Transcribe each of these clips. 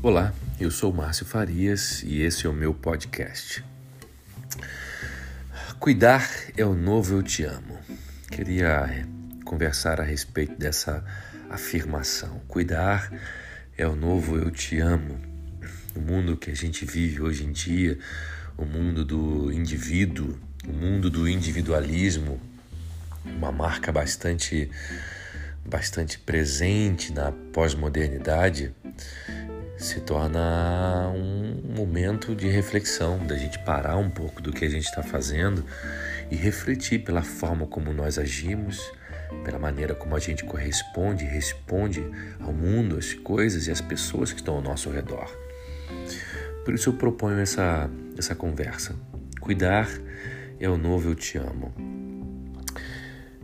Olá, eu sou Márcio Farias e esse é o meu podcast. Cuidar é o novo eu te amo. Queria conversar a respeito dessa afirmação. Cuidar é o novo eu te amo. O mundo que a gente vive hoje em dia, o mundo do indivíduo, o mundo do individualismo, uma marca bastante bastante presente na pós-modernidade, se torna um momento de reflexão, da gente parar um pouco do que a gente está fazendo e refletir pela forma como nós agimos, pela maneira como a gente corresponde responde ao mundo, às coisas e às pessoas que estão ao nosso redor. Por isso eu proponho essa, essa conversa. Cuidar é o novo eu te amo.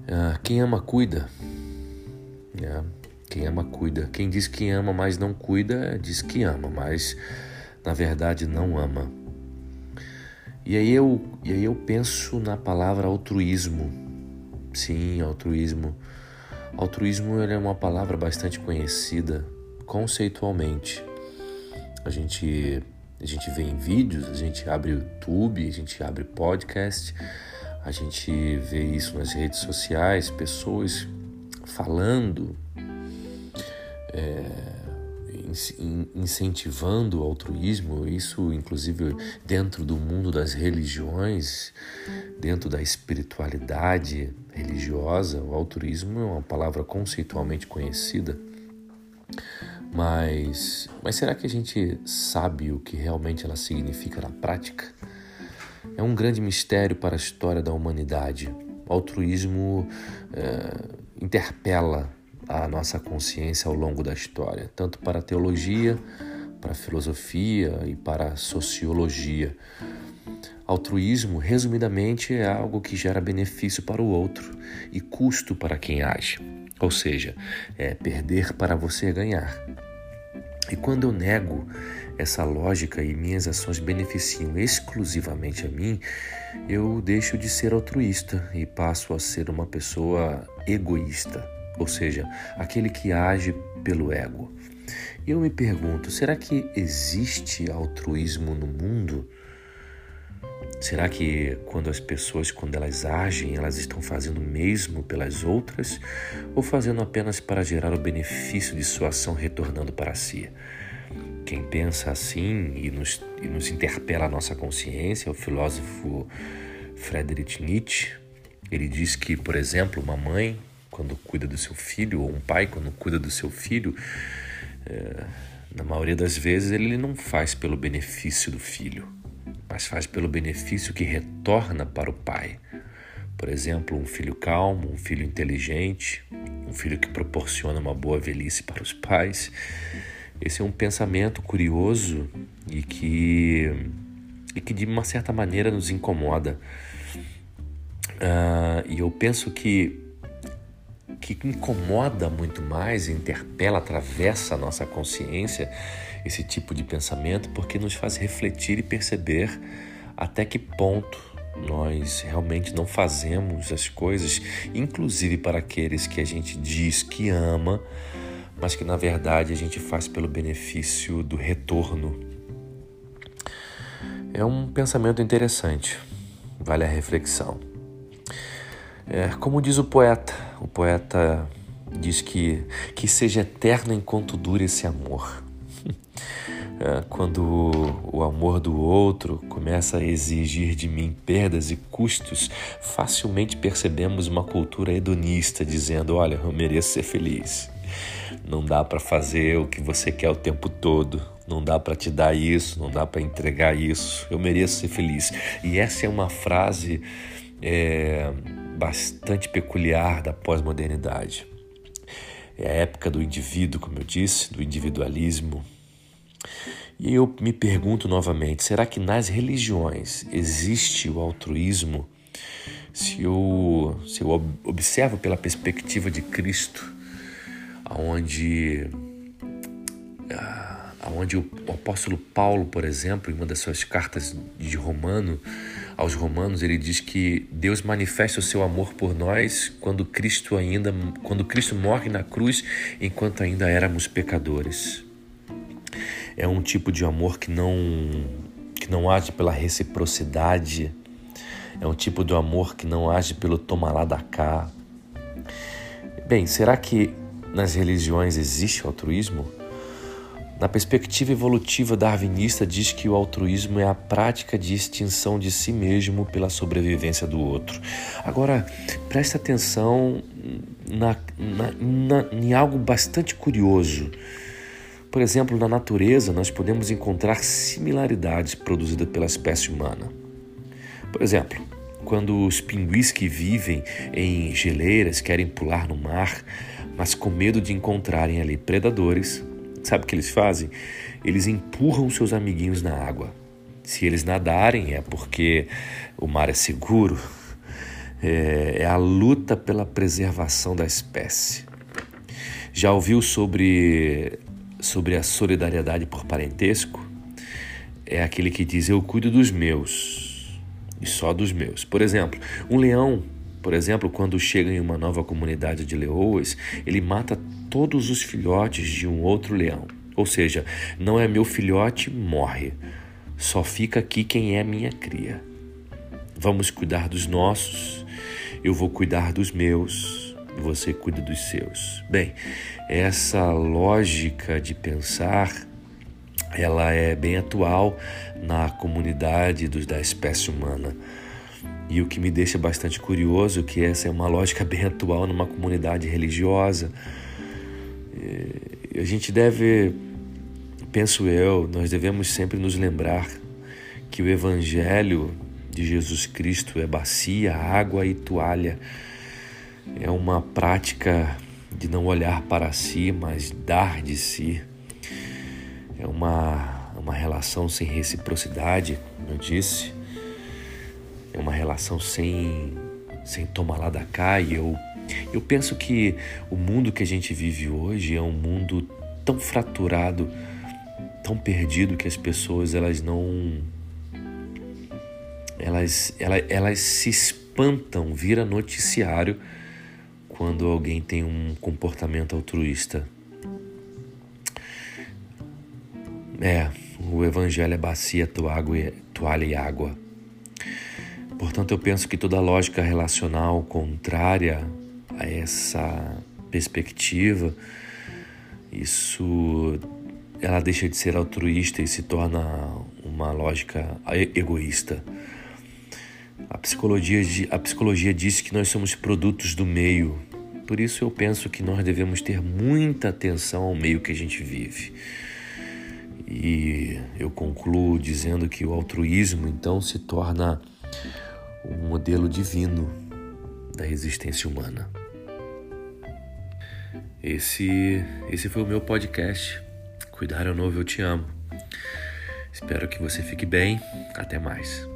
Ah, quem ama, cuida. É, quem ama, cuida. Quem diz que ama, mas não cuida, diz que ama, mas na verdade não ama. E aí eu, e aí eu penso na palavra altruísmo. Sim, altruísmo. Altruísmo é uma palavra bastante conhecida conceitualmente. A gente a gente vê em vídeos, a gente abre YouTube, a gente abre podcast, a gente vê isso nas redes sociais, pessoas falando, é, incentivando o altruísmo, isso inclusive dentro do mundo das religiões, dentro da espiritualidade religiosa, o altruísmo é uma palavra conceitualmente conhecida. Mas, mas será que a gente sabe o que realmente ela significa na prática? É um grande mistério para a história da humanidade. O altruísmo é, interpela a nossa consciência ao longo da história, tanto para a teologia, para a filosofia e para a sociologia. Altruísmo, resumidamente, é algo que gera benefício para o outro e custo para quem age, ou seja, é perder para você ganhar. E quando eu nego essa lógica e minhas ações beneficiam exclusivamente a mim, eu deixo de ser altruísta e passo a ser uma pessoa egoísta, ou seja, aquele que age pelo ego. E eu me pergunto: será que existe altruísmo no mundo? Será que quando as pessoas, quando elas agem, elas estão fazendo o mesmo pelas outras ou fazendo apenas para gerar o benefício de sua ação retornando para si? Quem pensa assim e nos, e nos interpela a nossa consciência é o filósofo Friedrich Nietzsche. Ele diz que, por exemplo, uma mãe, quando cuida do seu filho, ou um pai, quando cuida do seu filho, é, na maioria das vezes ele não faz pelo benefício do filho, mas faz pelo benefício que retorna para o pai. Por exemplo, um filho calmo, um filho inteligente, um filho que proporciona uma boa velhice para os pais. Esse é um pensamento curioso e que, e que de uma certa maneira nos incomoda. Uh, e eu penso que que incomoda muito mais, interpela, atravessa a nossa consciência esse tipo de pensamento, porque nos faz refletir e perceber até que ponto nós realmente não fazemos as coisas, inclusive para aqueles que a gente diz que ama, mas que na verdade a gente faz pelo benefício do retorno. É um pensamento interessante, vale a reflexão. É, como diz o poeta, o poeta diz que, que seja eterno enquanto dure esse amor. É, quando o amor do outro começa a exigir de mim perdas e custos, facilmente percebemos uma cultura hedonista dizendo: Olha, eu mereço ser feliz. Não dá para fazer o que você quer o tempo todo. Não dá para te dar isso, não dá para entregar isso. Eu mereço ser feliz. E essa é uma frase é, bastante peculiar da pós-modernidade. É a época do indivíduo, como eu disse, do individualismo. E eu me pergunto novamente: será que nas religiões existe o altruísmo? Se eu, se eu observo pela perspectiva de Cristo, onde, onde o apóstolo Paulo, por exemplo, em uma das suas cartas de Romano, aos Romanos, ele diz que Deus manifesta o seu amor por nós quando Cristo ainda, quando Cristo morre na cruz, enquanto ainda éramos pecadores. É um tipo de amor que não que não age pela reciprocidade. É um tipo de amor que não age pelo tomar lá da cá. Bem, será que nas religiões existe altruísmo? Na perspectiva evolutiva darwinista, diz que o altruísmo é a prática de extinção de si mesmo pela sobrevivência do outro. Agora, preste atenção na, na, na, em algo bastante curioso. Por exemplo, na natureza, nós podemos encontrar similaridades produzidas pela espécie humana. Por exemplo, quando os pinguis que vivem em geleiras querem pular no mar, mas com medo de encontrarem ali predadores, Sabe o que eles fazem? Eles empurram seus amiguinhos na água. Se eles nadarem é porque o mar é seguro. É, é a luta pela preservação da espécie. Já ouviu sobre, sobre a solidariedade por parentesco? É aquele que diz: Eu cuido dos meus e só dos meus. Por exemplo, um leão por exemplo, quando chega em uma nova comunidade de leoas, ele mata todos os filhotes de um outro leão. Ou seja, não é meu filhote, morre. Só fica aqui quem é minha cria. Vamos cuidar dos nossos, eu vou cuidar dos meus, você cuida dos seus. Bem, essa lógica de pensar ela é bem atual na comunidade dos, da espécie humana. E o que me deixa bastante curioso é que essa é uma lógica bem atual numa comunidade religiosa. E a gente deve, penso eu, nós devemos sempre nos lembrar que o evangelho de Jesus Cristo é bacia, água e toalha. É uma prática de não olhar para si, mas dar de si. É uma, uma relação sem reciprocidade, como eu disse é uma relação sem, sem tomar lá da cá. E eu, eu penso que o mundo que a gente vive hoje é um mundo tão fraturado, tão perdido que as pessoas elas não elas, elas, elas se espantam, vira noticiário quando alguém tem um comportamento altruísta. É, o evangelho é bacia, toalha e água. Portanto, eu penso que toda lógica relacional contrária a essa perspectiva, isso ela deixa de ser altruísta e se torna uma lógica egoísta. A psicologia, a psicologia diz que nós somos produtos do meio, por isso eu penso que nós devemos ter muita atenção ao meio que a gente vive. E eu concluo dizendo que o altruísmo então se torna um modelo divino da existência humana. Esse, esse foi o meu podcast. Cuidar é novo, eu te amo. Espero que você fique bem. Até mais.